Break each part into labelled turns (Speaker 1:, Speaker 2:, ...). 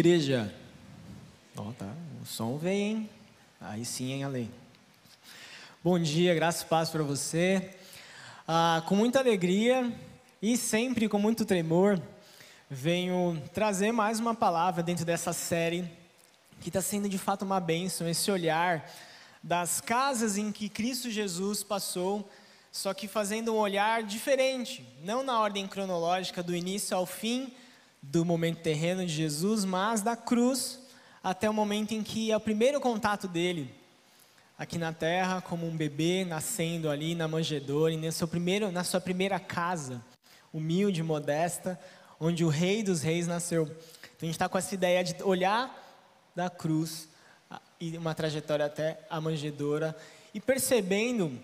Speaker 1: Igreja. Ó, tá. O som vem, hein? Aí sim, hein, Ale? Bom dia, graça e paz para você. Ah, com muita alegria e sempre com muito tremor, venho trazer mais uma palavra dentro dessa série que está sendo de fato uma bênção, esse olhar das casas em que Cristo Jesus passou, só que fazendo um olhar diferente, não na ordem cronológica do início ao fim, do momento terreno de Jesus, mas da cruz até o momento em que é o primeiro contato dele aqui na terra, como um bebê nascendo ali na manjedoura, e seu primeiro, na sua primeira casa, humilde, modesta, onde o Rei dos Reis nasceu. Então a gente está com essa ideia de olhar da cruz e uma trajetória até a manjedoura e percebendo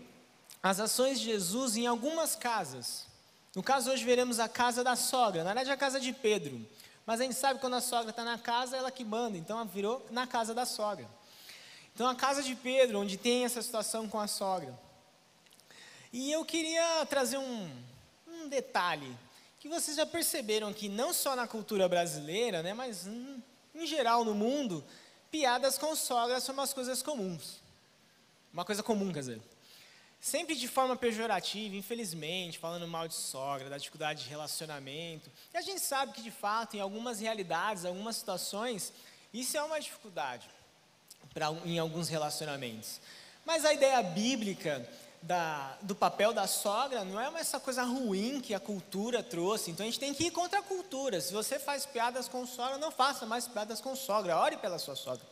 Speaker 1: as ações de Jesus em algumas casas. No caso, hoje veremos a casa da sogra, na verdade, a casa de Pedro. Mas a gente sabe que quando a sogra está na casa, ela que manda, então ela virou na casa da sogra. Então, a casa de Pedro, onde tem essa situação com a sogra. E eu queria trazer um, um detalhe, que vocês já perceberam que não só na cultura brasileira, né, mas em, geral no mundo, piadas com sogra são umas coisas comuns. Uma coisa comum, quer dizer. Sempre de forma pejorativa, infelizmente, falando mal de sogra, da dificuldade de relacionamento. E a gente sabe que, de fato, em algumas realidades, algumas situações, isso é uma dificuldade pra, em alguns relacionamentos. Mas a ideia bíblica da, do papel da sogra não é essa coisa ruim que a cultura trouxe. Então a gente tem que ir contra a cultura. Se você faz piadas com sogra, não faça mais piadas com sogra. Ore pela sua sogra.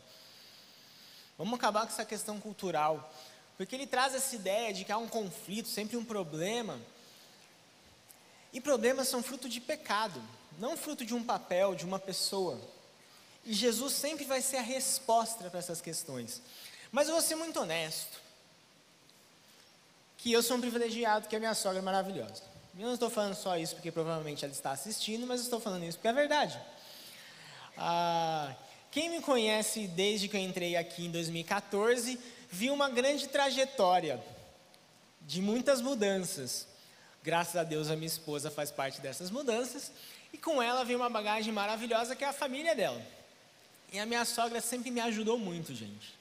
Speaker 1: Vamos acabar com essa questão cultural. Porque ele traz essa ideia de que há um conflito, sempre um problema. E problemas são fruto de pecado, não fruto de um papel, de uma pessoa. E Jesus sempre vai ser a resposta para essas questões. Mas eu vou ser muito honesto. Que eu sou um privilegiado, que a minha sogra é maravilhosa. Eu não estou falando só isso porque provavelmente ela está assistindo, mas estou falando isso porque é verdade. Ah, quem me conhece desde que eu entrei aqui em 2014 vi uma grande trajetória de muitas mudanças. Graças a Deus, a minha esposa faz parte dessas mudanças. E com ela vem uma bagagem maravilhosa que é a família dela. E a minha sogra sempre me ajudou muito, gente.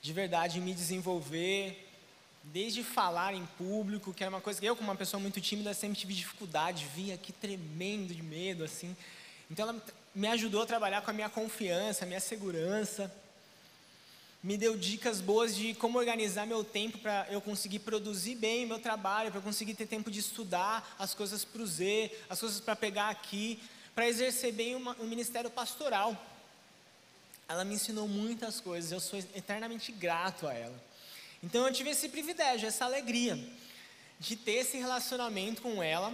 Speaker 1: De verdade, me desenvolver, desde falar em público, que era uma coisa que eu, como uma pessoa muito tímida, sempre tive dificuldade, vinha aqui tremendo de medo, assim. Então, ela me ajudou a trabalhar com a minha confiança, a minha segurança me deu dicas boas de como organizar meu tempo para eu conseguir produzir bem meu trabalho, para eu conseguir ter tempo de estudar as coisas para o Z, as coisas para pegar aqui, para exercer bem uma, um ministério pastoral. Ela me ensinou muitas coisas, eu sou eternamente grato a ela. Então eu tive esse privilégio, essa alegria de ter esse relacionamento com ela.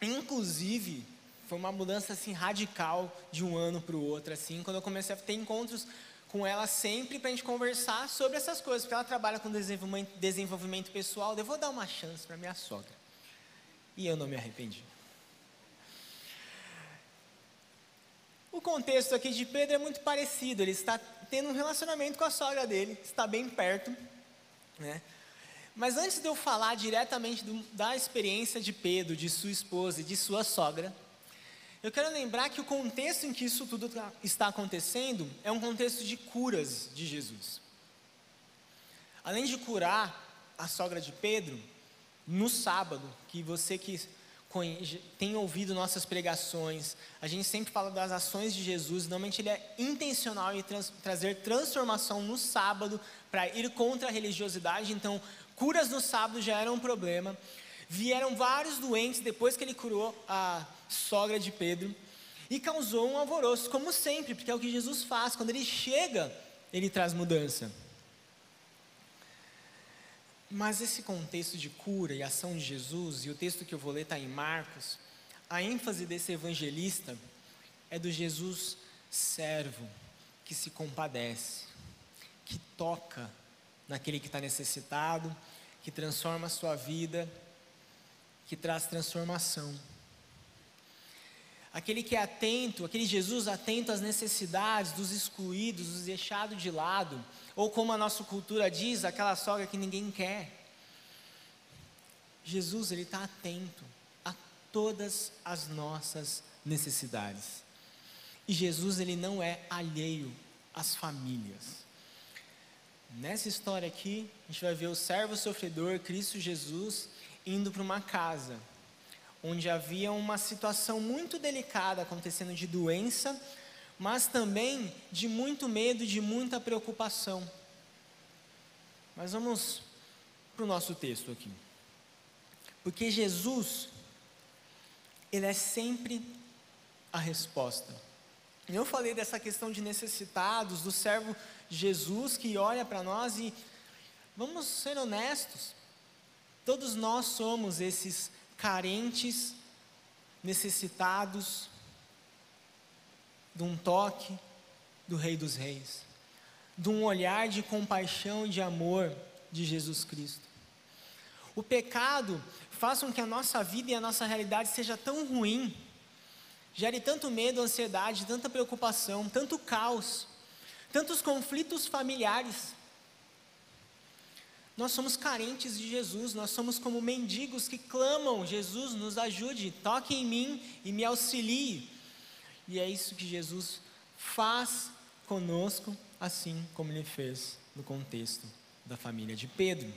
Speaker 1: Inclusive, foi uma mudança assim radical de um ano para o outro, assim, quando eu comecei a ter encontros com ela sempre para a gente conversar sobre essas coisas, porque ela trabalha com desenvolvimento, pessoal. Eu vou dar uma chance para minha sogra. E eu não me arrependi. O contexto aqui de Pedro é muito parecido. Ele está tendo um relacionamento com a sogra dele, está bem perto. Né? Mas antes de eu falar diretamente do, da experiência de Pedro, de sua esposa e de sua sogra, eu quero lembrar que o contexto em que isso tudo tá, está acontecendo é um contexto de curas de Jesus. Além de curar a sogra de Pedro, no sábado, que você que tem ouvido nossas pregações, a gente sempre fala das ações de Jesus, normalmente ele é intencional em trans, trazer transformação no sábado para ir contra a religiosidade, então curas no sábado já eram um problema. Vieram vários doentes depois que ele curou a sogra de Pedro e causou um alvoroço, como sempre, porque é o que Jesus faz, quando ele chega, ele traz mudança. Mas esse contexto de cura e ação de Jesus, e o texto que eu vou ler está em Marcos, a ênfase desse evangelista é do Jesus servo, que se compadece, que toca naquele que está necessitado, que transforma a sua vida, que traz transformação aquele que é atento, aquele Jesus atento às necessidades dos excluídos, dos deixados de lado, ou como a nossa cultura diz, aquela sogra que ninguém quer. Jesus, ele está atento a todas as nossas necessidades. E Jesus ele não é alheio às famílias. Nessa história aqui, a gente vai ver o servo sofredor, Cristo Jesus, indo para uma casa onde havia uma situação muito delicada acontecendo de doença, mas também de muito medo, de muita preocupação. Mas vamos para o nosso texto aqui. Porque Jesus, Ele é sempre a resposta. Eu falei dessa questão de necessitados, do servo Jesus que olha para nós e vamos ser honestos. Todos nós somos esses carentes, necessitados de um toque do Rei dos Reis, de um olhar de compaixão e de amor de Jesus Cristo. O pecado faz com que a nossa vida e a nossa realidade seja tão ruim gere tanto medo, ansiedade, tanta preocupação, tanto caos, tantos conflitos familiares. Nós somos carentes de Jesus, nós somos como mendigos que clamam: Jesus, nos ajude, toque em mim e me auxilie. E é isso que Jesus faz conosco, assim como ele fez no contexto da família de Pedro.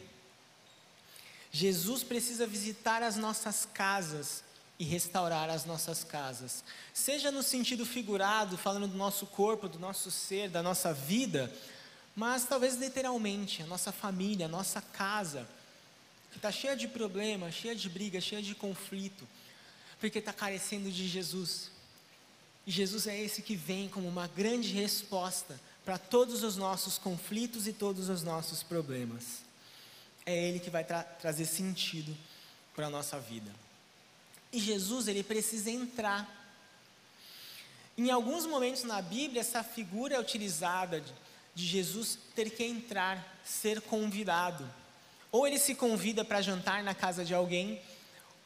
Speaker 1: Jesus precisa visitar as nossas casas e restaurar as nossas casas. Seja no sentido figurado, falando do nosso corpo, do nosso ser, da nossa vida, mas talvez literalmente, a nossa família, a nossa casa, que está cheia de problemas, cheia de briga, cheia de conflito, porque está carecendo de Jesus. E Jesus é esse que vem como uma grande resposta para todos os nossos conflitos e todos os nossos problemas. É Ele que vai tra trazer sentido para a nossa vida. E Jesus, ele precisa entrar. Em alguns momentos na Bíblia, essa figura é utilizada de, de Jesus ter que entrar, ser convidado. Ou ele se convida para jantar na casa de alguém,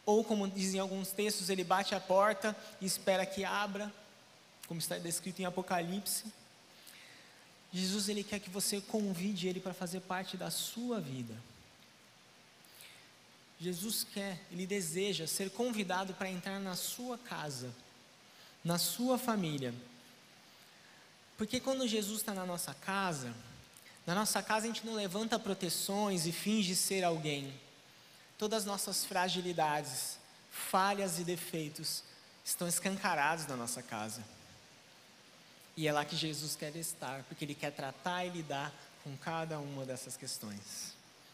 Speaker 1: ou como dizem alguns textos, ele bate a porta e espera que abra, como está descrito em Apocalipse. Jesus ele quer que você convide ele para fazer parte da sua vida. Jesus quer, ele deseja ser convidado para entrar na sua casa, na sua família. Porque quando Jesus está na nossa casa, na nossa casa a gente não levanta proteções e finge ser alguém. Todas as nossas fragilidades, falhas e defeitos estão escancarados na nossa casa. E é lá que Jesus quer estar, porque Ele quer tratar e lidar com cada uma dessas questões.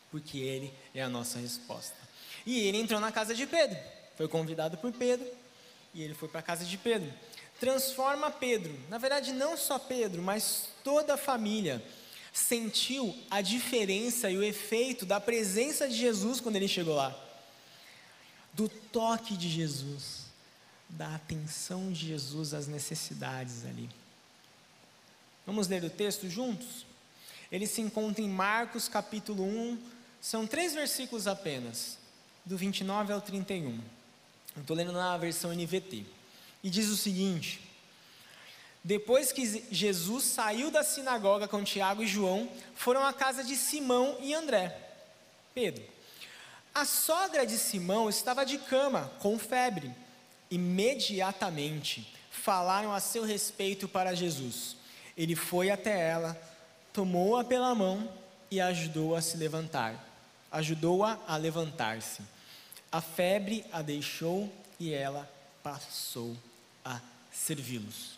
Speaker 1: Porque Ele é a nossa resposta. E ele entrou na casa de Pedro. Foi convidado por Pedro e ele foi para a casa de Pedro. Transforma Pedro. Na verdade, não só Pedro, mas toda a família sentiu a diferença e o efeito da presença de Jesus quando ele chegou lá. Do toque de Jesus, da atenção de Jesus às necessidades ali. Vamos ler o texto juntos? Ele se encontra em Marcos capítulo 1, são três versículos apenas do 29 ao 31. Eu estou lendo na versão NVT. E diz o seguinte: Depois que Jesus saiu da sinagoga com Tiago e João, foram à casa de Simão e André. Pedro. A sogra de Simão estava de cama, com febre. Imediatamente falaram a seu respeito para Jesus. Ele foi até ela, tomou-a pela mão e ajudou a se levantar. Ajudou-a a levantar-se. A febre a deixou e ela passou a servi-los.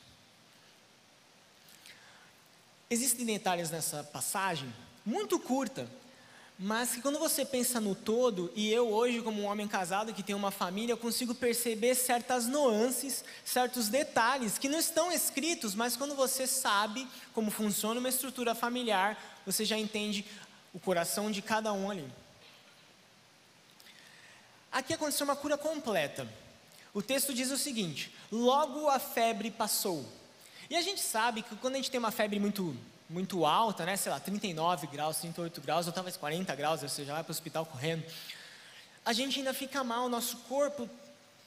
Speaker 1: Existem detalhes nessa passagem, muito curta, mas que quando você pensa no todo, e eu hoje, como um homem casado que tem uma família, consigo perceber certas nuances, certos detalhes que não estão escritos, mas quando você sabe como funciona uma estrutura familiar, você já entende o coração de cada um ali. Aqui aconteceu uma cura completa. O texto diz o seguinte: logo a febre passou. E a gente sabe que quando a gente tem uma febre muito, muito alta, né, sei lá, 39 graus, 38 graus, ou talvez 40 graus, você já vai para o hospital correndo, a gente ainda fica mal, nosso corpo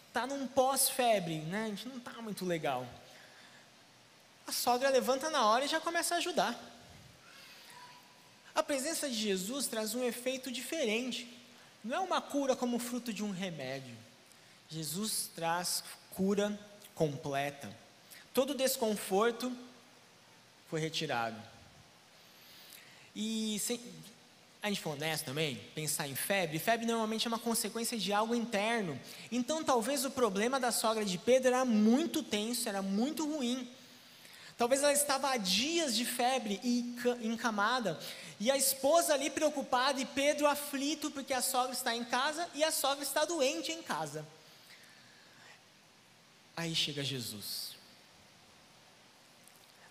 Speaker 1: está num pós-febre, né, a gente não está muito legal. A sogra levanta na hora e já começa a ajudar. A presença de Jesus traz um efeito diferente. Não é uma cura como fruto de um remédio. Jesus traz cura completa, todo desconforto foi retirado. E se, a gente for honesto também, pensar em febre, febre normalmente é uma consequência de algo interno. Então talvez o problema da sogra de Pedro era muito tenso, era muito ruim. Talvez ela estava há dias de febre e encamada, e a esposa ali preocupada e Pedro aflito porque a sogra está em casa e a sogra está doente em casa. Aí chega Jesus.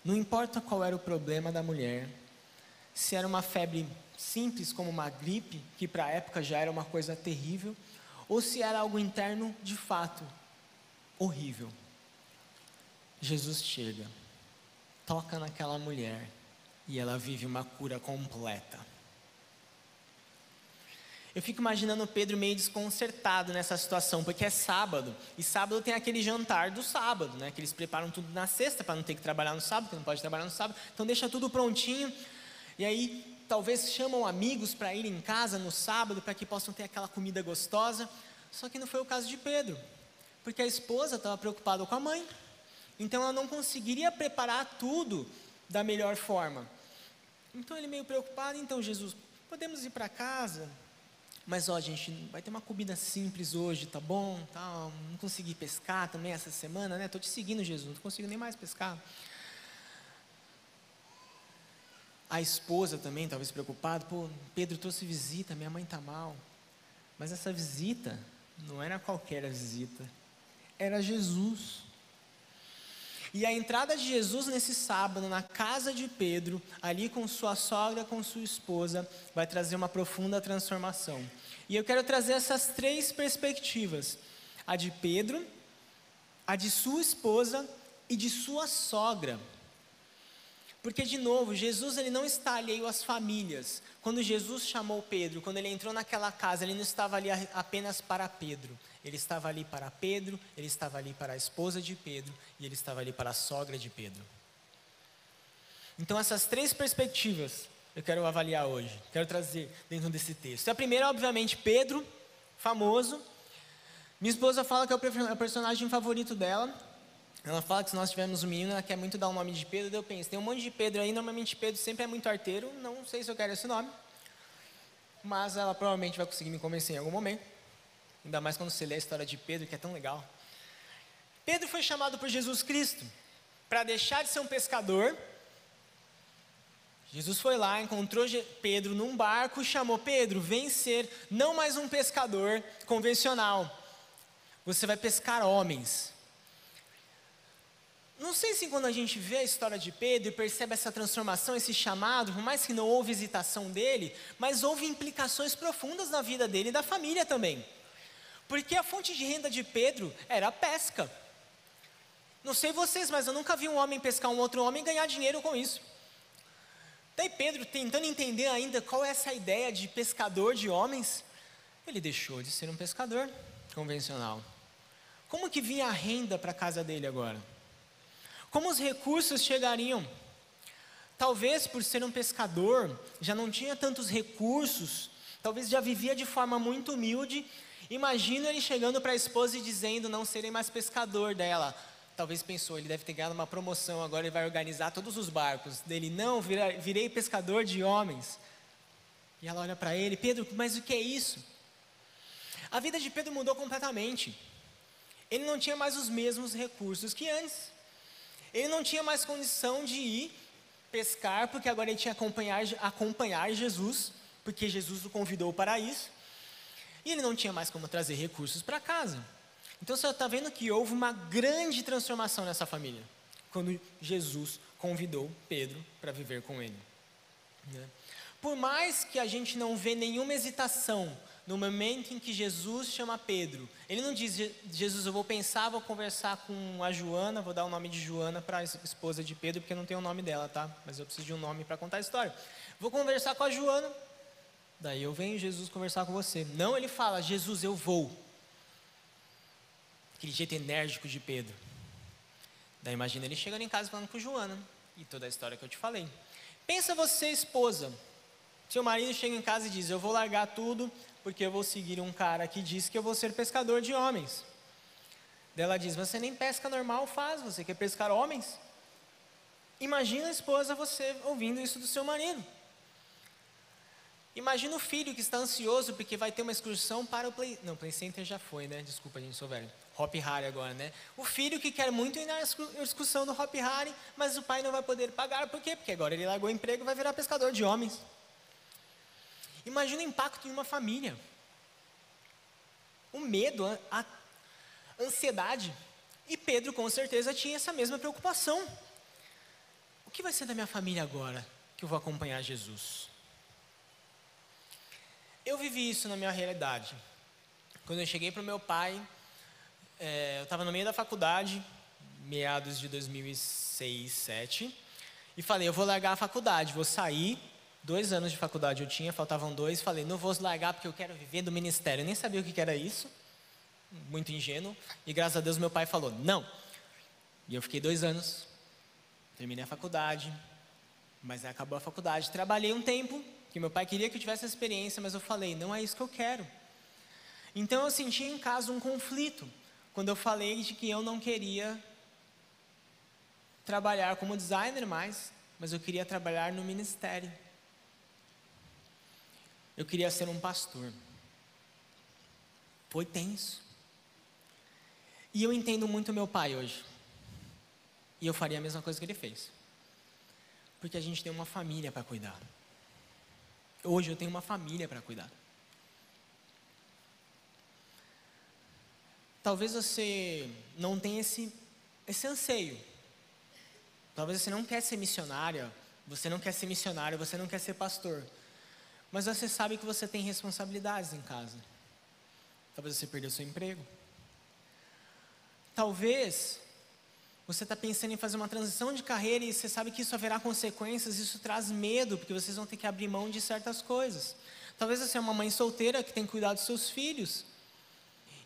Speaker 1: Não importa qual era o problema da mulher, se era uma febre simples como uma gripe, que para a época já era uma coisa terrível, ou se era algo interno de fato horrível. Jesus chega, toca naquela mulher e ela vive uma cura completa. Eu fico imaginando Pedro meio desconcertado nessa situação, porque é sábado, e sábado tem aquele jantar do sábado, né? Que eles preparam tudo na sexta para não ter que trabalhar no sábado, porque não pode trabalhar no sábado, então deixa tudo prontinho. E aí talvez chamam amigos para ir em casa no sábado para que possam ter aquela comida gostosa. Só que não foi o caso de Pedro, porque a esposa estava preocupada com a mãe, então ela não conseguiria preparar tudo da melhor forma. Então ele meio preocupado, então Jesus, podemos ir para casa? Mas ó, gente, vai ter uma comida simples hoje, tá bom? Tá, não consegui pescar também essa semana, né? Tô te seguindo, Jesus, não consigo nem mais pescar. A esposa também, talvez preocupada, pô, Pedro trouxe visita, minha mãe tá mal. Mas essa visita não era qualquer visita, era Jesus. E a entrada de Jesus nesse sábado, na casa de Pedro, ali com sua sogra, com sua esposa, vai trazer uma profunda transformação. E eu quero trazer essas três perspectivas: a de Pedro, a de sua esposa e de sua sogra. Porque de novo, Jesus ele não está alheio às famílias. Quando Jesus chamou Pedro, quando ele entrou naquela casa, ele não estava ali apenas para Pedro. Ele estava ali para Pedro, ele estava ali para a esposa de Pedro e ele estava ali para a sogra de Pedro. Então essas três perspectivas eu quero avaliar hoje, quero trazer dentro desse texto. A primeira, obviamente, Pedro, famoso. Minha esposa fala que é o personagem favorito dela. Ela fala que se nós tivermos um menino, ela quer muito dar o nome de Pedro. Eu penso, tem um monte de Pedro aí, normalmente Pedro sempre é muito arteiro. Não sei se eu quero esse nome. Mas ela provavelmente vai conseguir me convencer em algum momento. Ainda mais quando você lê a história de Pedro, que é tão legal. Pedro foi chamado por Jesus Cristo para deixar de ser um pescador. Jesus foi lá, encontrou Pedro num barco e chamou Pedro, vem ser não mais um pescador convencional. Você vai pescar homens. Não sei se quando a gente vê a história de Pedro e percebe essa transformação, esse chamado, por mais que não houve hesitação dele, mas houve implicações profundas na vida dele e da família também. Porque a fonte de renda de Pedro era a pesca. Não sei vocês, mas eu nunca vi um homem pescar um outro homem e ganhar dinheiro com isso. Daí Pedro, tentando entender ainda qual é essa ideia de pescador de homens, ele deixou de ser um pescador convencional. Como que vinha a renda para a casa dele agora? Como os recursos chegariam? Talvez por ser um pescador, já não tinha tantos recursos, talvez já vivia de forma muito humilde. Imagina ele chegando para a esposa e dizendo: Não serei mais pescador dela. Talvez pensou, ele deve ter ganhado uma promoção, agora ele vai organizar todos os barcos. Dele, não, virei pescador de homens. E ela olha para ele: Pedro, mas o que é isso? A vida de Pedro mudou completamente. Ele não tinha mais os mesmos recursos que antes. Ele não tinha mais condição de ir pescar, porque agora ele tinha que acompanhar, acompanhar Jesus, porque Jesus o convidou para isso. E ele não tinha mais como trazer recursos para casa. Então você está vendo que houve uma grande transformação nessa família, quando Jesus convidou Pedro para viver com ele. Né? Por mais que a gente não vê nenhuma hesitação no momento em que Jesus chama Pedro, ele não diz, Jesus, eu vou pensar, vou conversar com a Joana, vou dar o nome de Joana para a esposa de Pedro, porque não tem o nome dela, tá? Mas eu preciso de um nome para contar a história. Vou conversar com a Joana, daí eu venho Jesus conversar com você. Não, ele fala, Jesus, eu vou. Aquele jeito enérgico de Pedro. Daí imagina ele chegando em casa falando com Joana, e toda a história que eu te falei. Pensa você, esposa, seu marido chega em casa e diz: Eu vou largar tudo, porque eu vou seguir um cara que diz que eu vou ser pescador de homens. Ela diz: você nem pesca normal faz, você quer pescar homens? Imagina a esposa você ouvindo isso do seu marido. Imagina o filho que está ansioso porque vai ter uma excursão para o Play... Não, Play Center já foi, né? Desculpa, gente, sou velho. Hop Harry agora, né? O filho que quer muito ir na excursão do Hop Harry, mas o pai não vai poder pagar. Por quê? Porque agora ele largou o emprego e vai virar pescador de homens. Imagina o impacto em uma família. O medo, a ansiedade. E Pedro com certeza tinha essa mesma preocupação. O que vai ser da minha família agora que eu vou acompanhar Jesus? Eu vivi isso na minha realidade. Quando eu cheguei para o meu pai, é, eu estava no meio da faculdade, meados de 2006, 2007, e falei: eu vou largar a faculdade, vou sair. Dois anos de faculdade eu tinha, faltavam dois. Falei: não vou largar porque eu quero viver do ministério. Eu nem sabia o que era isso, muito ingênuo. E graças a Deus meu pai falou: não. E eu fiquei dois anos, terminei a faculdade, mas acabou a faculdade. Trabalhei um tempo, que meu pai queria que eu tivesse essa experiência, mas eu falei, não é isso que eu quero. Então eu senti em casa um conflito, quando eu falei de que eu não queria trabalhar como designer mais, mas eu queria trabalhar no ministério. Eu queria ser um pastor. Foi tenso. E eu entendo muito meu pai hoje. E eu faria a mesma coisa que ele fez. Porque a gente tem uma família para cuidar. Hoje eu tenho uma família para cuidar. Talvez você não tenha esse, esse anseio. Talvez você não quer ser missionária, você não quer ser missionário, você não quer ser pastor. Mas você sabe que você tem responsabilidades em casa. Talvez você perdeu seu emprego. Talvez você está pensando em fazer uma transição de carreira e você sabe que isso haverá consequências, isso traz medo, porque vocês vão ter que abrir mão de certas coisas. Talvez você é uma mãe solteira que tem cuidado dos seus filhos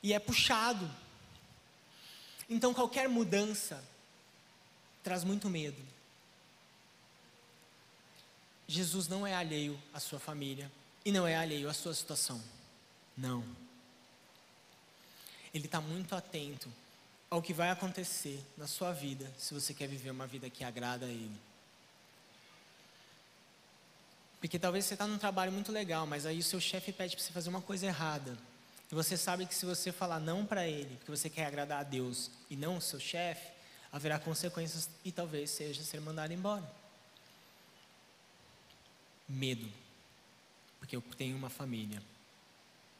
Speaker 1: e é puxado. Então qualquer mudança traz muito medo. Jesus não é alheio à sua família e não é alheio à sua situação. Não. Ele está muito atento ao que vai acontecer na sua vida se você quer viver uma vida que agrada a Ele. Porque talvez você está num trabalho muito legal, mas aí o seu chefe pede para você fazer uma coisa errada. E você sabe que se você falar não para ele, porque você quer agradar a Deus e não o seu chefe, haverá consequências e talvez seja ser mandado embora. Medo. Porque eu tenho uma família.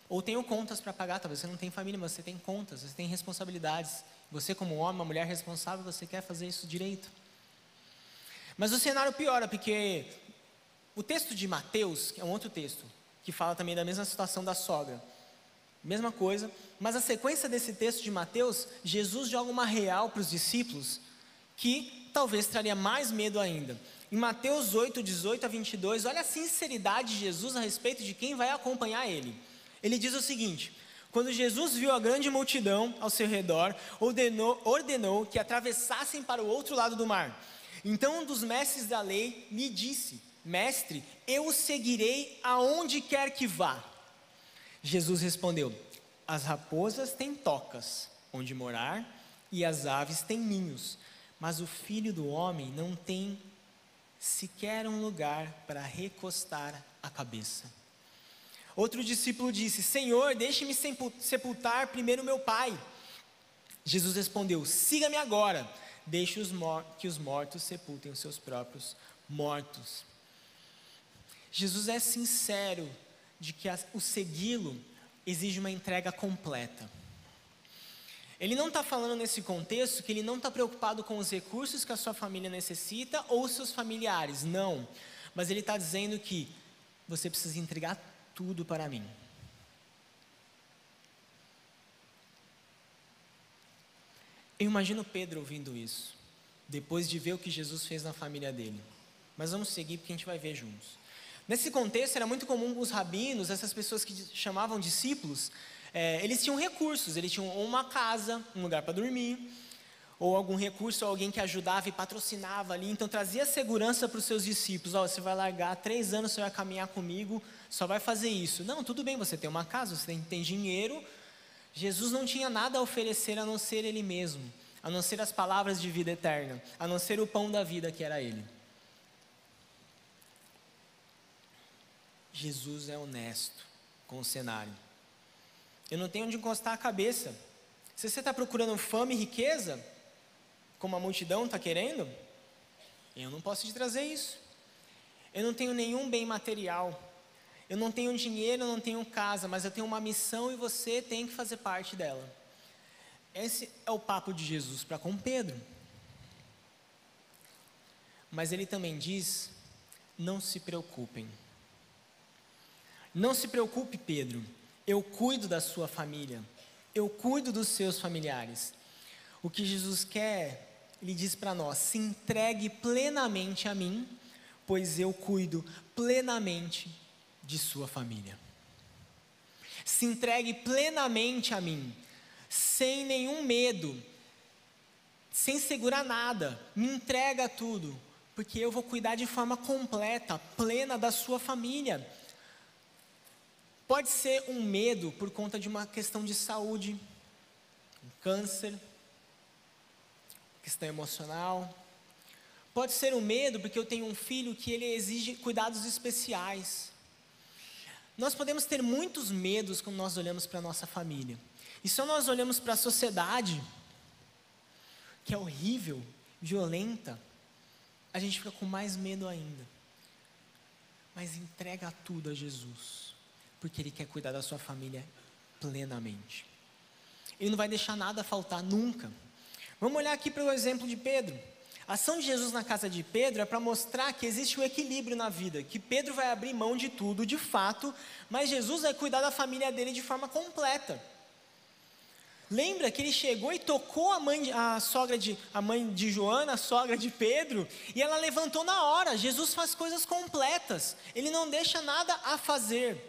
Speaker 1: Ou tenho contas para pagar, talvez você não tenha família, mas você tem contas, você tem responsabilidades. Você, como homem, uma mulher responsável, você quer fazer isso direito. Mas o cenário piora, porque o texto de Mateus, que é um outro texto, que fala também da mesma situação da sogra, mesma coisa, mas a sequência desse texto de Mateus, Jesus joga uma real para os discípulos, que talvez traria mais medo ainda. Em Mateus 8, 18 a 22, olha a sinceridade de Jesus a respeito de quem vai acompanhar ele. Ele diz o seguinte: quando Jesus viu a grande multidão ao seu redor, ordenou, ordenou que atravessassem para o outro lado do mar. Então um dos mestres da lei lhe disse: Mestre, eu o seguirei aonde quer que vá. Jesus respondeu: As raposas têm tocas onde morar e as aves têm ninhos, mas o filho do homem não tem sequer um lugar para recostar a cabeça. Outro discípulo disse: Senhor, deixe-me sepultar primeiro meu pai. Jesus respondeu: Siga-me agora, deixe os que os mortos sepultem os seus próprios mortos. Jesus é sincero de que o segui-lo exige uma entrega completa. Ele não está falando nesse contexto que ele não está preocupado com os recursos que a sua família necessita ou seus familiares, não. Mas ele está dizendo que você precisa entregar tudo para mim. Eu imagino Pedro ouvindo isso, depois de ver o que Jesus fez na família dele. Mas vamos seguir porque a gente vai ver juntos. Nesse contexto, era muito comum os rabinos, essas pessoas que chamavam discípulos, é, eles tinham recursos, eles tinham uma casa, um lugar para dormir, ou algum recurso, alguém que ajudava e patrocinava ali, então trazia segurança para os seus discípulos. Oh, você vai largar três anos, você vai caminhar comigo, só vai fazer isso. Não, tudo bem, você tem uma casa, você tem, tem dinheiro, Jesus não tinha nada a oferecer a não ser Ele mesmo, a não ser as palavras de vida eterna, a não ser o pão da vida que era Ele. Jesus é honesto com o cenário. Eu não tenho onde encostar a cabeça. Se você está procurando fama e riqueza, como a multidão está querendo, eu não posso te trazer isso. Eu não tenho nenhum bem material. Eu não tenho dinheiro, eu não tenho casa, mas eu tenho uma missão e você tem que fazer parte dela. Esse é o papo de Jesus para com Pedro. Mas ele também diz: não se preocupem. Não se preocupe, Pedro. Eu cuido da sua família. Eu cuido dos seus familiares. O que Jesus quer, ele diz para nós: se entregue plenamente a mim, pois eu cuido plenamente de sua família. Se entregue plenamente a mim, sem nenhum medo, sem segurar nada, me entrega tudo, porque eu vou cuidar de forma completa, plena da sua família. Pode ser um medo por conta de uma questão de saúde, um câncer, questão emocional. Pode ser um medo porque eu tenho um filho que ele exige cuidados especiais. Nós podemos ter muitos medos quando nós olhamos para a nossa família. E se nós olhamos para a sociedade, que é horrível, violenta, a gente fica com mais medo ainda. Mas entrega tudo a Jesus, porque Ele quer cuidar da sua família plenamente. Ele não vai deixar nada faltar nunca. Vamos olhar aqui para o exemplo de Pedro. A ação de Jesus na casa de Pedro é para mostrar que existe um equilíbrio na vida, que Pedro vai abrir mão de tudo, de fato, mas Jesus vai cuidar da família dele de forma completa. Lembra que ele chegou e tocou a mãe, a sogra de, a mãe de Joana, a sogra de Pedro, e ela levantou na hora. Jesus faz coisas completas. Ele não deixa nada a fazer.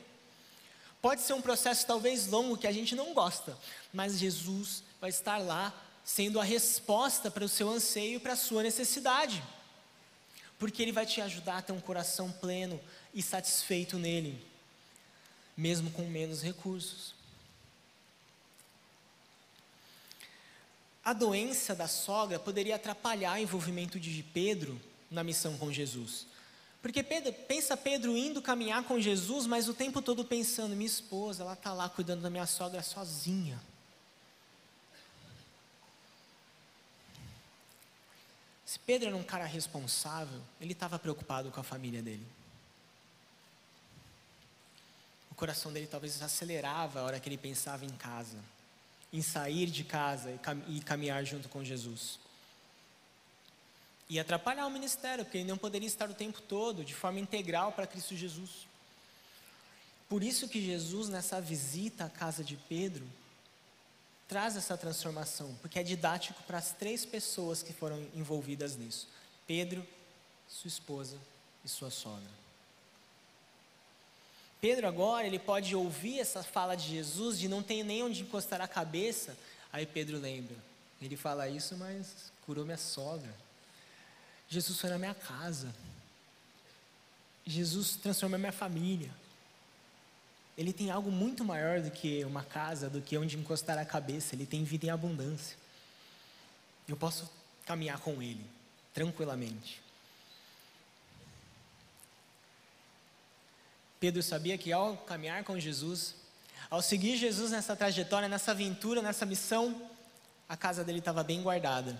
Speaker 1: Pode ser um processo talvez longo que a gente não gosta, mas Jesus vai estar lá sendo a resposta para o seu anseio e para a sua necessidade. Porque Ele vai te ajudar a ter um coração pleno e satisfeito nele, mesmo com menos recursos. A doença da sogra poderia atrapalhar o envolvimento de Pedro na missão com Jesus. Porque Pedro, pensa Pedro indo caminhar com Jesus, mas o tempo todo pensando: minha esposa, ela está lá cuidando da minha sogra sozinha. Se Pedro era um cara responsável, ele estava preocupado com a família dele. O coração dele talvez acelerava a hora que ele pensava em casa, em sair de casa e caminhar junto com Jesus. E atrapalhar o ministério, porque ele não poderia estar o tempo todo de forma integral para Cristo Jesus. Por isso que Jesus, nessa visita à casa de Pedro, traz essa transformação, porque é didático para as três pessoas que foram envolvidas nisso: Pedro, sua esposa e sua sogra. Pedro agora, ele pode ouvir essa fala de Jesus de não ter nem onde encostar a cabeça. Aí Pedro lembra, ele fala isso, mas curou minha sogra. Jesus foi na minha casa. Jesus transformou minha família ele tem algo muito maior do que uma casa, do que onde encostar a cabeça, ele tem vida em abundância. Eu posso caminhar com ele, tranquilamente. Pedro sabia que ao caminhar com Jesus, ao seguir Jesus nessa trajetória, nessa aventura, nessa missão, a casa dele estava bem guardada.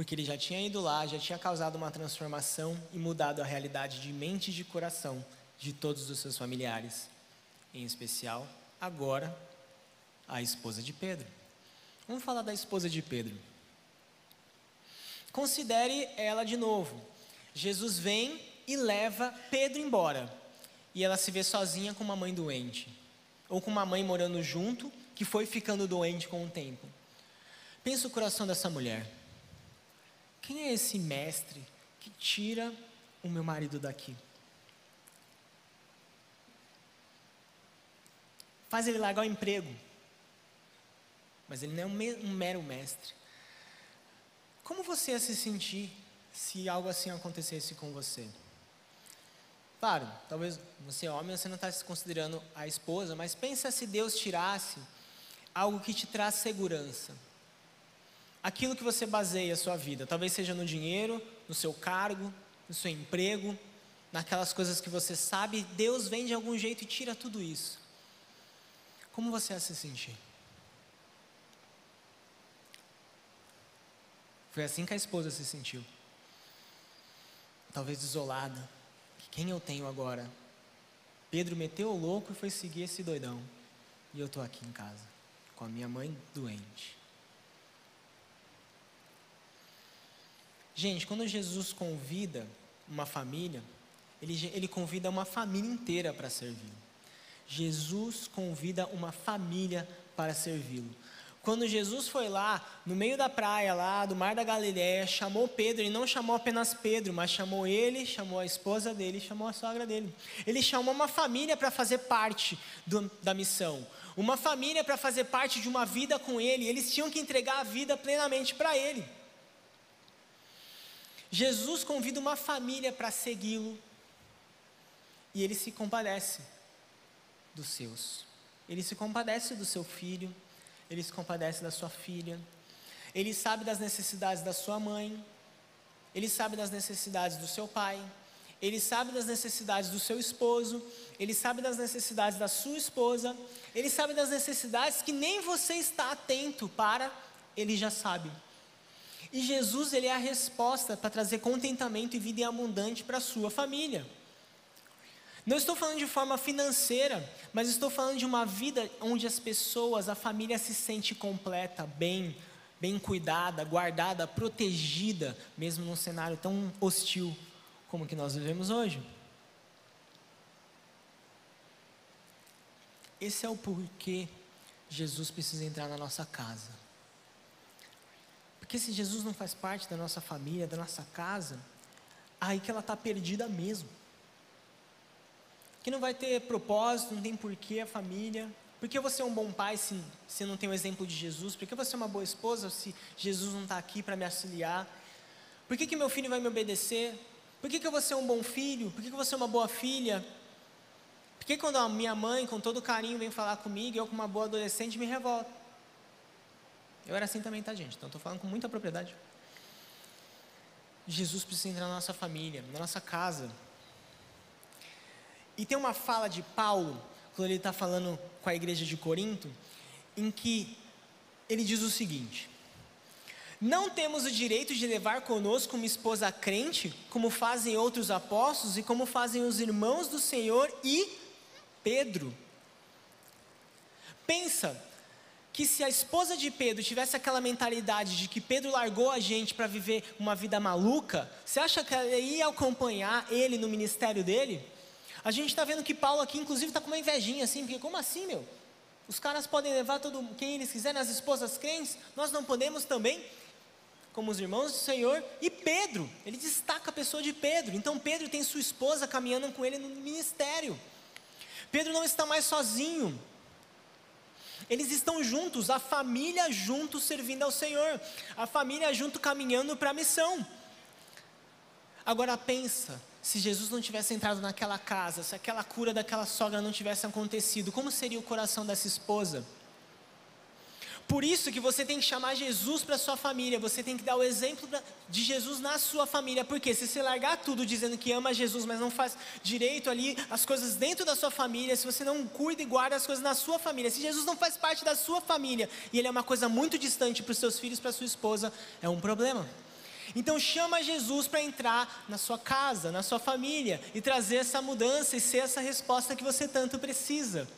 Speaker 1: Porque ele já tinha ido lá, já tinha causado uma transformação e mudado a realidade de mente e de coração de todos os seus familiares, em especial agora a esposa de Pedro. Vamos falar da esposa de Pedro. Considere ela de novo. Jesus vem e leva Pedro embora. E ela se vê sozinha com uma mãe doente. Ou com uma mãe morando junto, que foi ficando doente com o tempo. Pensa o coração dessa mulher. Quem é esse mestre que tira o meu marido daqui? faz ele largar o emprego. Mas ele não é um mero mestre. Como você ia se sentir se algo assim acontecesse com você? Claro, talvez você é homem, você não está se considerando a esposa, mas pensa se Deus tirasse algo que te traz segurança. Aquilo que você baseia a sua vida, talvez seja no dinheiro, no seu cargo, no seu emprego, naquelas coisas que você sabe, Deus vem de algum jeito e tira tudo isso. Como você vai se sentir? Foi assim que a esposa se sentiu. Talvez isolada. Quem eu tenho agora? Pedro meteu o louco e foi seguir esse doidão. E eu estou aqui em casa, com a minha mãe doente. Gente, quando Jesus convida uma família, ele, ele convida uma família inteira para servi-lo. Jesus convida uma família para servi-lo. Quando Jesus foi lá, no meio da praia, lá do Mar da Galiléia, chamou Pedro, ele não chamou apenas Pedro, mas chamou ele, chamou a esposa dele, chamou a sogra dele. Ele chamou uma família para fazer parte do, da missão, uma família para fazer parte de uma vida com ele. Eles tinham que entregar a vida plenamente para ele. Jesus convida uma família para segui-lo. E ele se compadece dos seus. Ele se compadece do seu filho. Ele se compadece da sua filha, ele sabe das necessidades da sua mãe, ele sabe das necessidades do seu pai, ele sabe das necessidades do seu esposo, ele sabe das necessidades da sua esposa, ele sabe das necessidades que nem você está atento para, ele já sabe. E Jesus, ele é a resposta para trazer contentamento e vida abundante para a sua família. Não estou falando de forma financeira, mas estou falando de uma vida onde as pessoas, a família se sente completa, bem, bem cuidada, guardada, protegida, mesmo num cenário tão hostil como o que nós vivemos hoje. Esse é o porquê Jesus precisa entrar na nossa casa. Porque se Jesus não faz parte da nossa família, da nossa casa, aí que ela está perdida mesmo que não vai ter propósito, não tem porquê a família. Por que você é um bom pai se, se não tem o exemplo de Jesus? Por que você é uma boa esposa se Jesus não está aqui para me auxiliar? Por que, que meu filho vai me obedecer? Por que, que eu vou ser um bom filho? Por que, que eu vou ser uma boa filha? Por que quando a minha mãe, com todo carinho, vem falar comigo, eu, como uma boa adolescente, me revolto? Eu era assim também, tá, gente? Então, estou falando com muita propriedade. Jesus precisa entrar na nossa família, na nossa casa. E tem uma fala de Paulo, quando ele está falando com a igreja de Corinto, em que ele diz o seguinte: Não temos o direito de levar conosco uma esposa crente, como fazem outros apóstolos e como fazem os irmãos do Senhor e Pedro. Pensa que se a esposa de Pedro tivesse aquela mentalidade de que Pedro largou a gente para viver uma vida maluca, você acha que ela ia acompanhar ele no ministério dele? A gente está vendo que Paulo aqui, inclusive, está com uma invejinha assim, porque como assim, meu? Os caras podem levar todo quem eles quiserem, as esposas crentes, nós não podemos também, como os irmãos do Senhor. E Pedro, ele destaca a pessoa de Pedro. Então Pedro tem sua esposa caminhando com ele no ministério. Pedro não está mais sozinho. Eles estão juntos, a família junto servindo ao Senhor, a família junto caminhando para a missão. Agora pensa, se Jesus não tivesse entrado naquela casa, se aquela cura daquela sogra não tivesse acontecido, como seria o coração dessa esposa? Por isso que você tem que chamar Jesus para sua família, você tem que dar o exemplo de Jesus na sua família, porque se você largar tudo dizendo que ama Jesus, mas não faz direito ali as coisas dentro da sua família, se você não cuida e guarda as coisas na sua família, se Jesus não faz parte da sua família e ele é uma coisa muito distante para os seus filhos, para sua esposa, é um problema. Então chama Jesus para entrar na sua casa, na sua família e trazer essa mudança e ser essa resposta que você tanto precisa.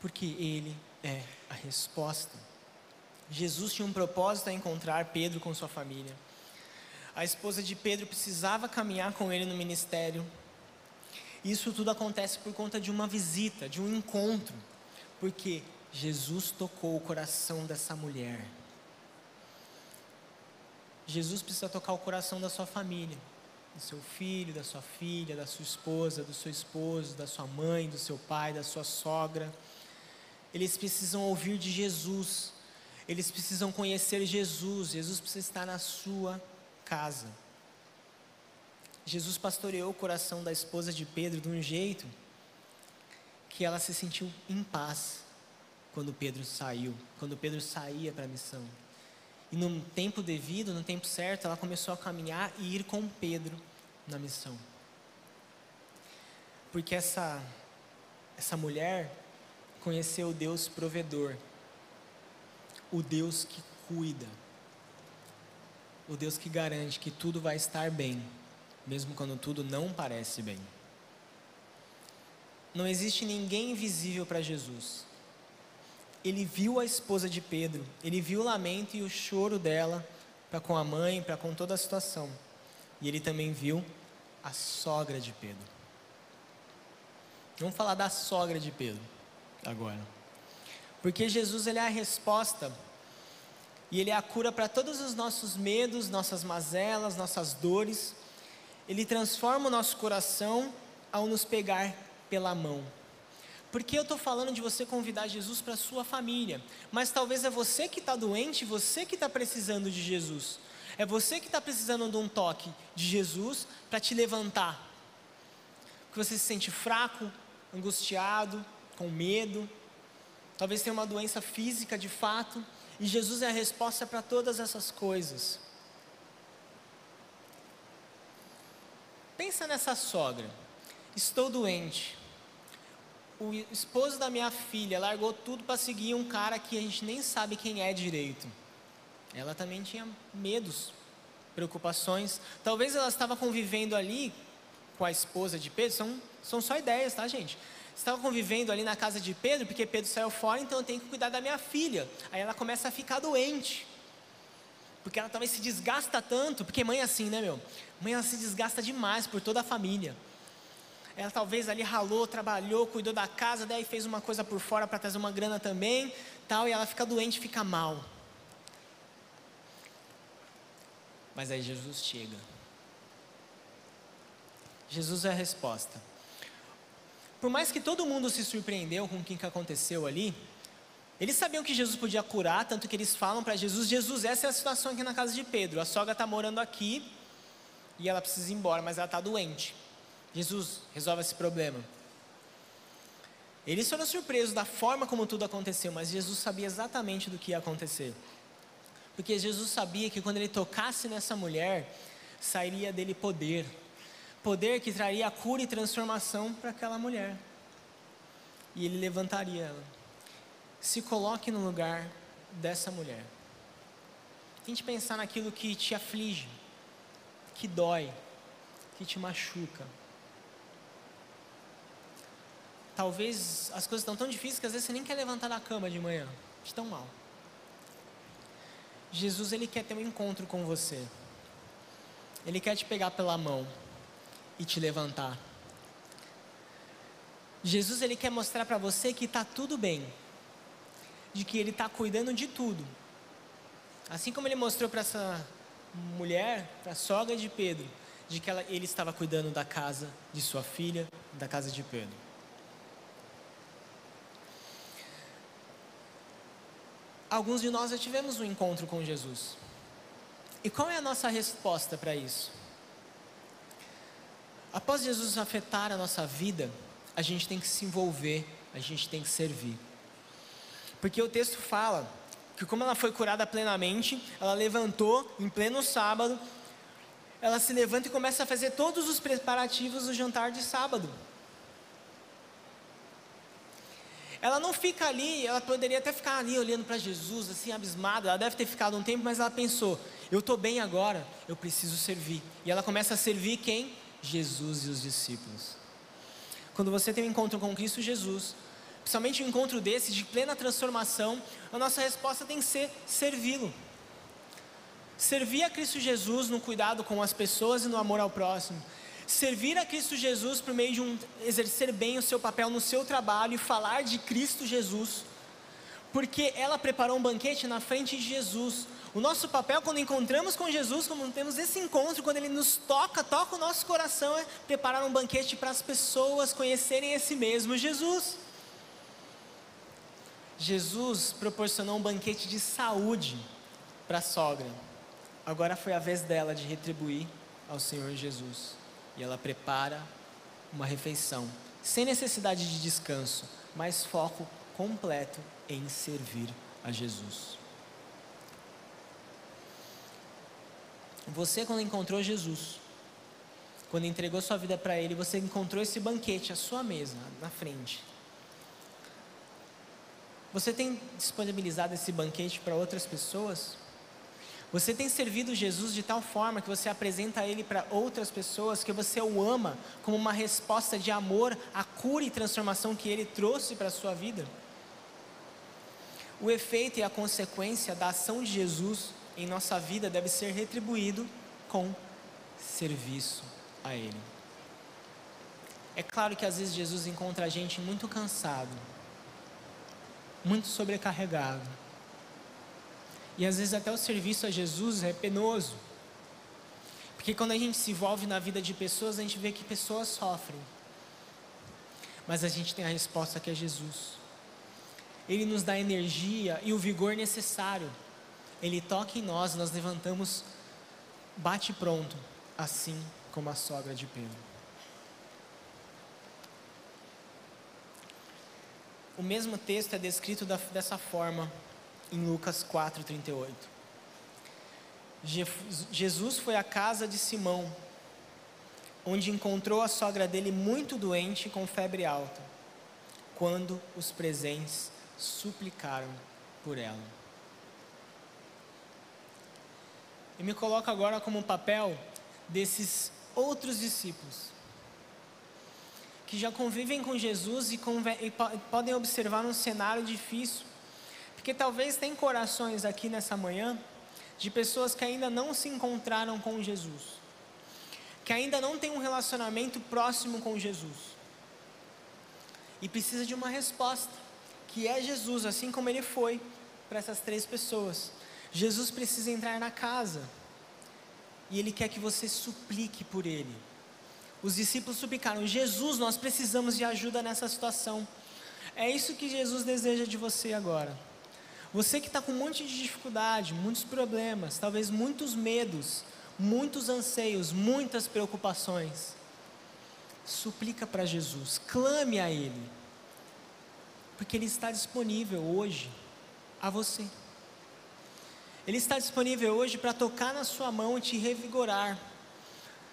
Speaker 1: Porque Ele é a resposta. Jesus tinha um propósito a encontrar Pedro com sua família. A esposa de Pedro precisava caminhar com ele no ministério. Isso tudo acontece por conta de uma visita, de um encontro. Porque Jesus tocou o coração dessa mulher. Jesus precisa tocar o coração da sua família, do seu filho, da sua filha, da sua esposa, do seu esposo, da sua mãe, do seu pai, da sua sogra. Eles precisam ouvir de Jesus, eles precisam conhecer Jesus, Jesus precisa estar na sua casa. Jesus pastoreou o coração da esposa de Pedro de um jeito que ela se sentiu em paz quando Pedro saiu, quando Pedro saía para a missão. E no tempo devido, no tempo certo, ela começou a caminhar e ir com Pedro na missão. Porque essa essa mulher conheceu o Deus provedor, o Deus que cuida, o Deus que garante que tudo vai estar bem, mesmo quando tudo não parece bem. Não existe ninguém invisível para Jesus. Ele viu a esposa de Pedro, ele viu o lamento e o choro dela para com a mãe, para com toda a situação. E ele também viu a sogra de Pedro. Vamos falar da sogra de Pedro agora. Porque Jesus ele é a resposta e ele é a cura para todos os nossos medos, nossas mazelas, nossas dores. Ele transforma o nosso coração ao nos pegar pela mão. Porque eu estou falando de você convidar Jesus para sua família, mas talvez é você que está doente, você que está precisando de Jesus. É você que está precisando de um toque de Jesus para te levantar. Que você se sente fraco, angustiado, com medo, talvez tenha uma doença física de fato, e Jesus é a resposta para todas essas coisas. Pensa nessa sogra. Estou doente. O esposo da minha filha largou tudo para seguir um cara que a gente nem sabe quem é direito. Ela também tinha medos, preocupações. Talvez ela estava convivendo ali com a esposa de Pedro. São, são só ideias, tá, gente? Estava convivendo ali na casa de Pedro, porque Pedro saiu fora, então eu tenho que cuidar da minha filha. Aí ela começa a ficar doente. Porque ela talvez se desgasta tanto, porque mãe é assim, né, meu? Mãe ela se desgasta demais por toda a família ela talvez ali ralou, trabalhou, cuidou da casa, daí fez uma coisa por fora para trazer uma grana também, tal, e ela fica doente, fica mal. Mas aí Jesus chega. Jesus é a resposta. Por mais que todo mundo se surpreendeu com o que aconteceu ali, eles sabiam que Jesus podia curar, tanto que eles falam para Jesus: Jesus, essa é a situação aqui na casa de Pedro. A sogra está morando aqui e ela precisa ir embora, mas ela está doente. Jesus resolve esse problema. Eles foram surpresos da forma como tudo aconteceu, mas Jesus sabia exatamente do que ia acontecer. Porque Jesus sabia que quando ele tocasse nessa mulher, sairia dele poder. Poder que traria cura e transformação para aquela mulher. E ele levantaria ela. Se coloque no lugar dessa mulher. Tente pensar naquilo que te aflige, que dói, que te machuca Talvez as coisas estão tão difíceis que às vezes você nem quer levantar da cama de manhã, de tão mal. Jesus ele quer ter um encontro com você. Ele quer te pegar pela mão e te levantar. Jesus ele quer mostrar para você que está tudo bem, de que ele está cuidando de tudo. Assim como ele mostrou para essa mulher, para a sogra de Pedro, de que ela, ele estava cuidando da casa de sua filha, da casa de Pedro. alguns de nós já tivemos um encontro com Jesus. E qual é a nossa resposta para isso? Após Jesus afetar a nossa vida, a gente tem que se envolver, a gente tem que servir. Porque o texto fala que, como ela foi curada plenamente, ela levantou em pleno sábado, ela se levanta e começa a fazer todos os preparativos do jantar de sábado. Ela não fica ali, ela poderia até ficar ali olhando para Jesus, assim, abismada. Ela deve ter ficado um tempo, mas ela pensou: eu estou bem agora, eu preciso servir. E ela começa a servir quem? Jesus e os discípulos. Quando você tem um encontro com Cristo Jesus, principalmente um encontro desse de plena transformação, a nossa resposta tem que ser servi-lo. Servir a Cristo Jesus no cuidado com as pessoas e no amor ao próximo servir a Cristo Jesus por meio de um exercer bem o seu papel no seu trabalho e falar de Cristo Jesus, porque ela preparou um banquete na frente de Jesus. O nosso papel quando encontramos com Jesus, quando temos esse encontro, quando ele nos toca, toca o nosso coração, é preparar um banquete para as pessoas conhecerem esse mesmo Jesus. Jesus proporcionou um banquete de saúde para a sogra. Agora foi a vez dela de retribuir ao Senhor Jesus e ela prepara uma refeição sem necessidade de descanso, mas foco completo em servir a Jesus. Você, quando encontrou Jesus, quando entregou sua vida para Ele, você encontrou esse banquete à sua mesa, na frente. Você tem disponibilizado esse banquete para outras pessoas? Você tem servido Jesus de tal forma que você apresenta ele para outras pessoas, que você o ama como uma resposta de amor à cura e transformação que ele trouxe para a sua vida? O efeito e a consequência da ação de Jesus em nossa vida deve ser retribuído com serviço a Ele. É claro que às vezes Jesus encontra a gente muito cansado, muito sobrecarregado. E às vezes até o serviço a Jesus é penoso. Porque quando a gente se envolve na vida de pessoas, a gente vê que pessoas sofrem. Mas a gente tem a resposta que é Jesus. Ele nos dá energia e o vigor necessário. Ele toca em nós, nós levantamos, bate pronto, assim como a sogra de Pedro. O mesmo texto é descrito da, dessa forma em Lucas 4,38. Jesus foi à casa de Simão, onde encontrou a sogra dele muito doente com febre alta, quando os presentes suplicaram por ela. E me coloco agora como um papel desses outros discípulos que já convivem com Jesus e, e podem observar um cenário difícil, porque talvez tem corações aqui nessa manhã de pessoas que ainda não se encontraram com Jesus, que ainda não têm um relacionamento próximo com Jesus e precisa de uma resposta, que é Jesus, assim como ele foi para essas três pessoas. Jesus precisa entrar na casa e ele quer que você suplique por ele. Os discípulos suplicaram: Jesus, nós precisamos de ajuda nessa situação. É isso que Jesus deseja de você agora. Você que está com um monte de dificuldade, muitos problemas, talvez muitos medos, muitos anseios, muitas preocupações, suplica para Jesus, clame a Ele, porque Ele está disponível hoje a você. Ele está disponível hoje para tocar na sua mão e te revigorar.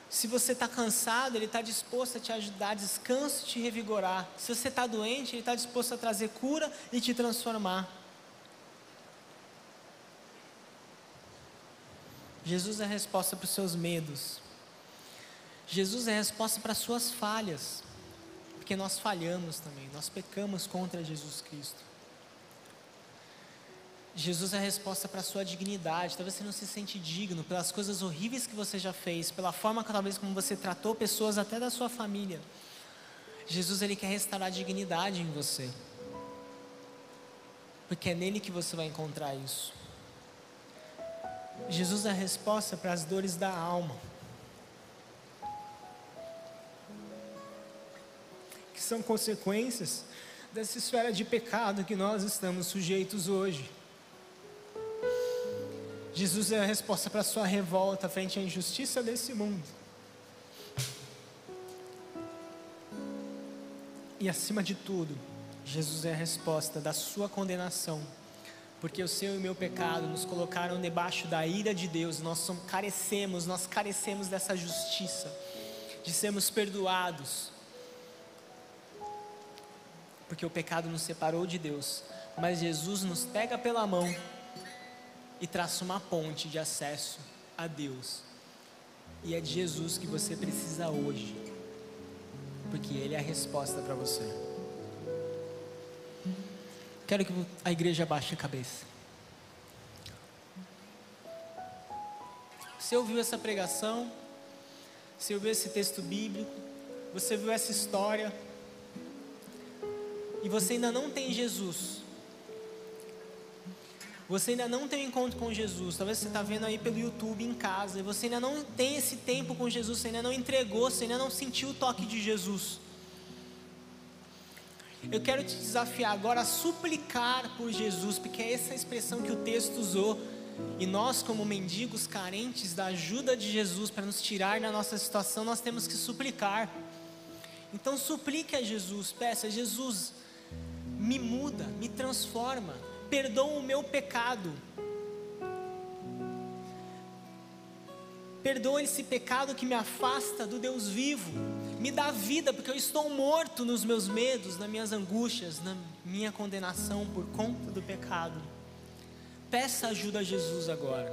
Speaker 1: Se você está cansado, Ele está disposto a te ajudar, descanso e te revigorar. Se você está doente, Ele está disposto a trazer cura e te transformar. Jesus é a resposta para os seus medos. Jesus é a resposta para as suas falhas. Porque nós falhamos também, nós pecamos contra Jesus Cristo. Jesus é a resposta para a sua dignidade. Talvez você não se sente digno pelas coisas horríveis que você já fez, pela forma que talvez como você tratou pessoas até da sua família. Jesus ele quer restaurar a dignidade em você. Porque é nele que você vai encontrar isso. Jesus é a resposta para as dores da alma. Que são consequências dessa esfera de pecado que nós estamos sujeitos hoje. Jesus é a resposta para a sua revolta frente à injustiça desse mundo. E acima de tudo, Jesus é a resposta da sua condenação, porque o seu e o meu pecado nos colocaram debaixo da ira de Deus, nós somos, carecemos, nós carecemos dessa justiça, de sermos perdoados, porque o pecado nos separou de Deus, mas Jesus nos pega pela mão e traça uma ponte de acesso a Deus. E é de Jesus que você precisa hoje, porque Ele é a resposta para você. Quero que a igreja baixe a cabeça. Você ouviu essa pregação? Você ouviu esse texto bíblico? Você viu essa história? E você ainda não tem Jesus você ainda não tem um encontro com Jesus, talvez você está vendo aí pelo YouTube em casa, e você ainda não tem esse tempo com Jesus, você ainda não entregou, você ainda não sentiu o toque de Jesus. Eu quero te desafiar agora a suplicar por Jesus, porque é essa expressão que o texto usou, e nós, como mendigos carentes da ajuda de Jesus para nos tirar da nossa situação, nós temos que suplicar. Então suplique a Jesus, peça, Jesus, me muda, me transforma, perdoa o meu pecado. Perdoa esse pecado que me afasta do Deus vivo. Me dá vida, porque eu estou morto nos meus medos, nas minhas angústias, na minha condenação por conta do pecado. Peça ajuda a Jesus agora.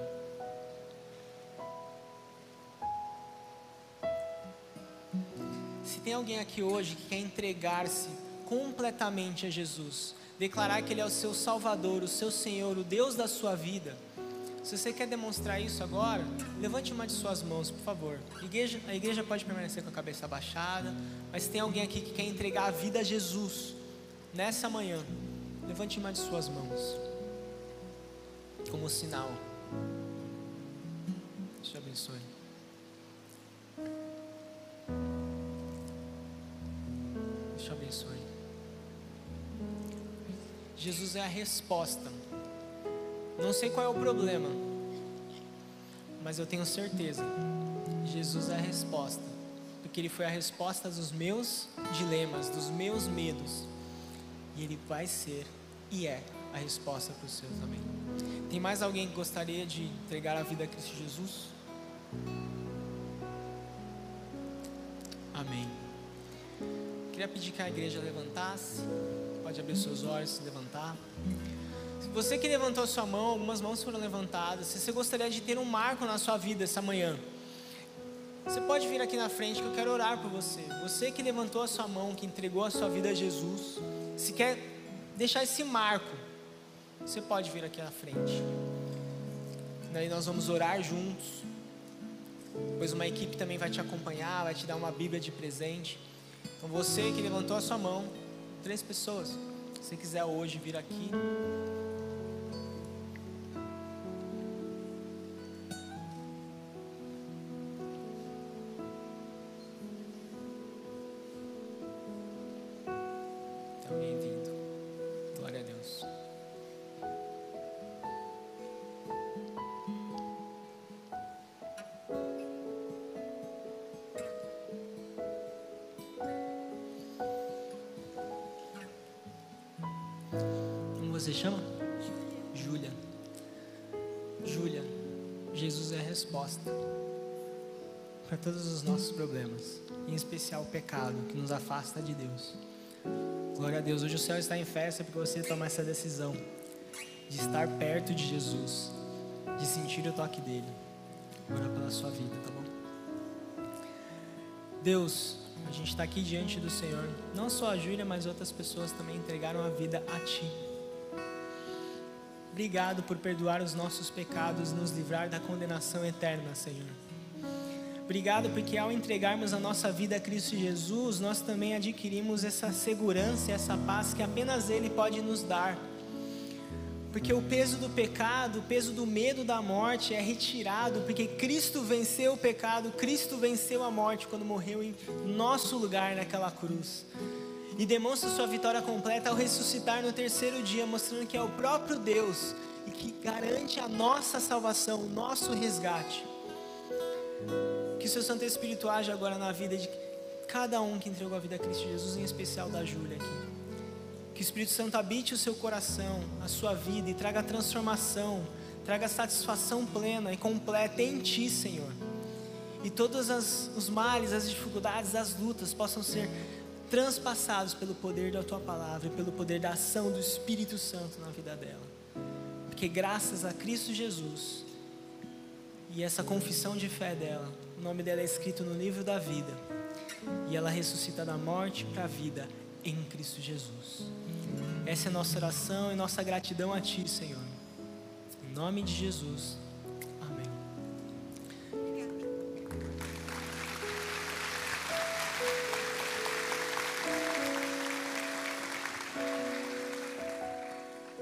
Speaker 1: Se tem alguém aqui hoje que quer entregar-se completamente a Jesus, declarar que Ele é o seu Salvador, o seu Senhor, o Deus da sua vida se você quer demonstrar isso agora, levante uma de suas mãos, por favor. A igreja, a igreja pode permanecer com a cabeça abaixada, mas tem alguém aqui que quer entregar a vida a Jesus nessa manhã, levante uma de suas mãos, como sinal. Te abençoe. Jesus é a resposta não sei qual é o problema, mas eu tenho certeza. Jesus é a resposta, porque Ele foi a resposta dos meus dilemas, dos meus medos, e Ele vai ser e é a resposta para o seu também. Tem mais alguém que gostaria de entregar a vida a Cristo Jesus? Amém. Queria pedir que a igreja levantasse. Pode abrir seus olhos, se levantar. Você que levantou sua mão, algumas mãos foram levantadas. Se você gostaria de ter um marco na sua vida essa manhã, você pode vir aqui na frente que eu quero orar por você. Você que levantou a sua mão, que entregou a sua vida a Jesus, se quer deixar esse marco, você pode vir aqui na frente. Daí nós vamos orar juntos. Depois uma equipe também vai te acompanhar, vai te dar uma Bíblia de presente. Então você que levantou a sua mão, três pessoas. Se quiser hoje vir aqui, você chama? Júlia. Júlia, Jesus é a resposta para todos os nossos problemas, em especial o pecado que nos afasta de Deus. Glória a Deus. Hoje o céu está em festa porque você toma essa decisão de estar perto de Jesus, de sentir o toque dele. Ora pela sua vida, tá bom? Deus, a gente está aqui diante do Senhor. Não só a Júlia, mas outras pessoas também entregaram a vida a Ti. Obrigado por perdoar os nossos pecados e nos livrar da condenação eterna, Senhor. Obrigado porque ao entregarmos a nossa vida a Cristo Jesus, nós também adquirimos essa segurança essa paz que apenas Ele pode nos dar. Porque o peso do pecado, o peso do medo da morte é retirado, porque Cristo venceu o pecado, Cristo venceu a morte quando morreu em nosso lugar naquela cruz e demonstra sua vitória completa ao ressuscitar no terceiro dia, mostrando que é o próprio Deus e que garante a nossa salvação, o nosso resgate. Que o seu Santo Espírito age agora na vida de cada um que entregou a vida a Cristo Jesus, em especial da Júlia aqui. Que o Espírito Santo habite o seu coração, a sua vida e traga transformação, traga satisfação plena e completa em Ti, Senhor. E todos as, os males, as dificuldades, as lutas possam ser transpassados pelo poder da tua palavra e pelo poder da ação do Espírito Santo na vida dela. Porque graças a Cristo Jesus e essa confissão de fé dela, o nome dela é escrito no livro da vida. E ela ressuscita da morte para a vida em Cristo Jesus. Essa é a nossa oração e nossa gratidão a Ti, Senhor. Em nome de Jesus.